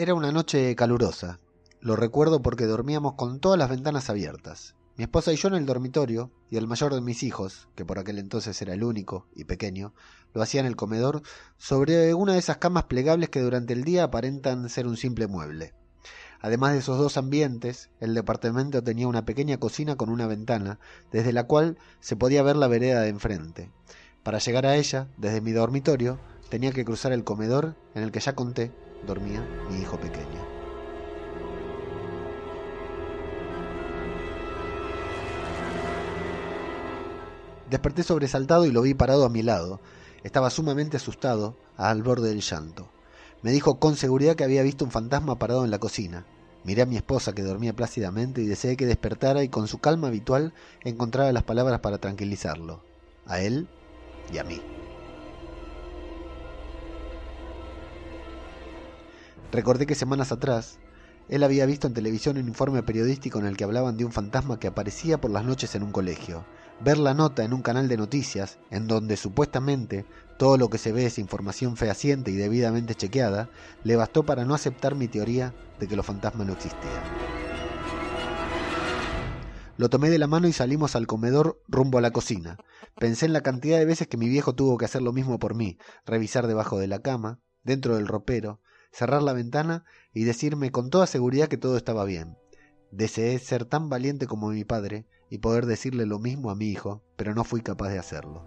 Era una noche calurosa. Lo recuerdo porque dormíamos con todas las ventanas abiertas. Mi esposa y yo en el dormitorio, y el mayor de mis hijos, que por aquel entonces era el único y pequeño, lo hacía en el comedor, sobre una de esas camas plegables que durante el día aparentan ser un simple mueble. Además de esos dos ambientes, el departamento tenía una pequeña cocina con una ventana, desde la cual se podía ver la vereda de enfrente. Para llegar a ella, desde mi dormitorio, tenía que cruzar el comedor en el que ya conté dormía mi hijo pequeño. Desperté sobresaltado y lo vi parado a mi lado. Estaba sumamente asustado, al borde del llanto. Me dijo con seguridad que había visto un fantasma parado en la cocina. Miré a mi esposa que dormía plácidamente y deseé que despertara y con su calma habitual encontrara las palabras para tranquilizarlo. A él y a mí. Recordé que semanas atrás él había visto en televisión un informe periodístico en el que hablaban de un fantasma que aparecía por las noches en un colegio. Ver la nota en un canal de noticias, en donde supuestamente todo lo que se ve es información fehaciente y debidamente chequeada, le bastó para no aceptar mi teoría de que los fantasmas no existían. Lo tomé de la mano y salimos al comedor rumbo a la cocina. Pensé en la cantidad de veces que mi viejo tuvo que hacer lo mismo por mí, revisar debajo de la cama, dentro del ropero, cerrar la ventana y decirme con toda seguridad que todo estaba bien. Deseé ser tan valiente como mi padre y poder decirle lo mismo a mi hijo, pero no fui capaz de hacerlo.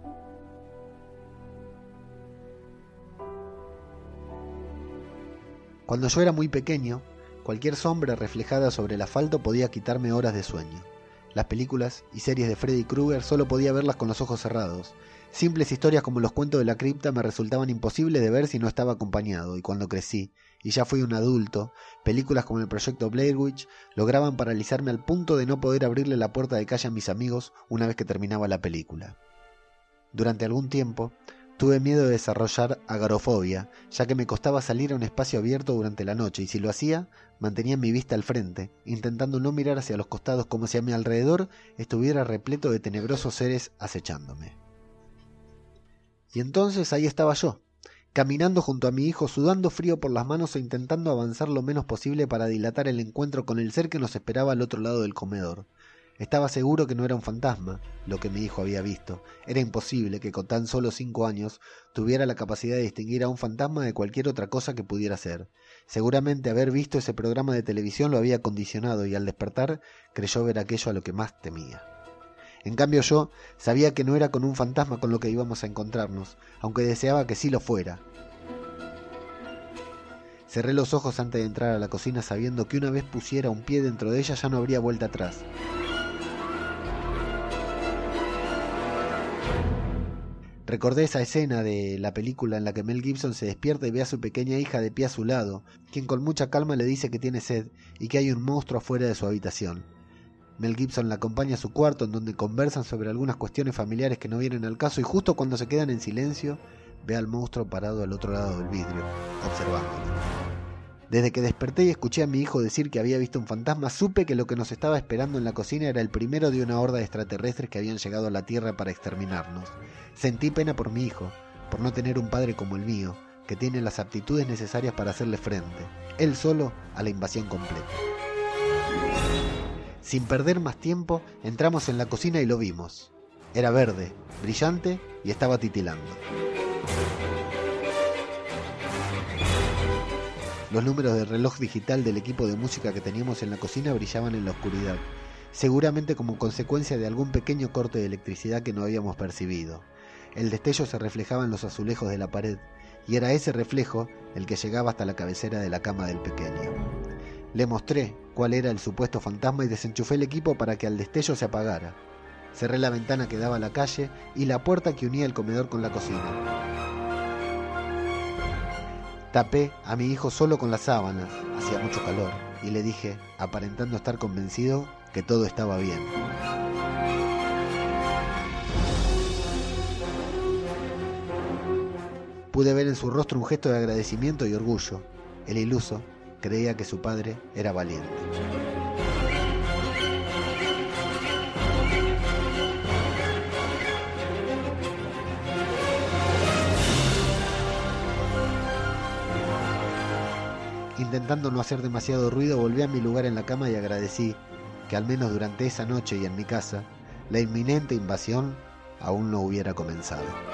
Cuando yo era muy pequeño, cualquier sombra reflejada sobre el asfalto podía quitarme horas de sueño. Las películas y series de Freddy Krueger solo podía verlas con los ojos cerrados. Simples historias como los cuentos de la cripta me resultaban imposibles de ver si no estaba acompañado, y cuando crecí, y ya fui un adulto, películas como el proyecto Blair Witch lograban paralizarme al punto de no poder abrirle la puerta de calle a mis amigos una vez que terminaba la película. Durante algún tiempo, tuve miedo de desarrollar agarofobia, ya que me costaba salir a un espacio abierto durante la noche, y si lo hacía, mantenía mi vista al frente, intentando no mirar hacia los costados como si a mi alrededor estuviera repleto de tenebrosos seres acechándome. Y entonces ahí estaba yo, caminando junto a mi hijo, sudando frío por las manos e intentando avanzar lo menos posible para dilatar el encuentro con el ser que nos esperaba al otro lado del comedor. Estaba seguro que no era un fantasma, lo que mi hijo había visto. Era imposible que con tan solo cinco años tuviera la capacidad de distinguir a un fantasma de cualquier otra cosa que pudiera ser. Seguramente haber visto ese programa de televisión lo había condicionado y al despertar creyó ver aquello a lo que más temía. En cambio yo sabía que no era con un fantasma con lo que íbamos a encontrarnos, aunque deseaba que sí lo fuera. Cerré los ojos antes de entrar a la cocina sabiendo que una vez pusiera un pie dentro de ella ya no habría vuelta atrás. Recordé esa escena de la película en la que Mel Gibson se despierta y ve a su pequeña hija de pie a su lado, quien con mucha calma le dice que tiene sed y que hay un monstruo afuera de su habitación. Mel Gibson la acompaña a su cuarto en donde conversan sobre algunas cuestiones familiares que no vienen al caso y justo cuando se quedan en silencio ve al monstruo parado al otro lado del vidrio, observándolo. Desde que desperté y escuché a mi hijo decir que había visto un fantasma, supe que lo que nos estaba esperando en la cocina era el primero de una horda de extraterrestres que habían llegado a la Tierra para exterminarnos. Sentí pena por mi hijo, por no tener un padre como el mío, que tiene las aptitudes necesarias para hacerle frente, él solo, a la invasión completa. Sin perder más tiempo, entramos en la cocina y lo vimos. Era verde, brillante y estaba titilando. Los números del reloj digital del equipo de música que teníamos en la cocina brillaban en la oscuridad, seguramente como consecuencia de algún pequeño corte de electricidad que no habíamos percibido. El destello se reflejaba en los azulejos de la pared, y era ese reflejo el que llegaba hasta la cabecera de la cama del pequeño. Le mostré cuál era el supuesto fantasma y desenchufé el equipo para que al destello se apagara. Cerré la ventana que daba a la calle y la puerta que unía el comedor con la cocina. Tapé a mi hijo solo con las sábanas, hacía mucho calor, y le dije, aparentando estar convencido, que todo estaba bien. Pude ver en su rostro un gesto de agradecimiento y orgullo. El iluso creía que su padre era valiente. Intentando no hacer demasiado ruido, volví a mi lugar en la cama y agradecí que al menos durante esa noche y en mi casa, la inminente invasión aún no hubiera comenzado.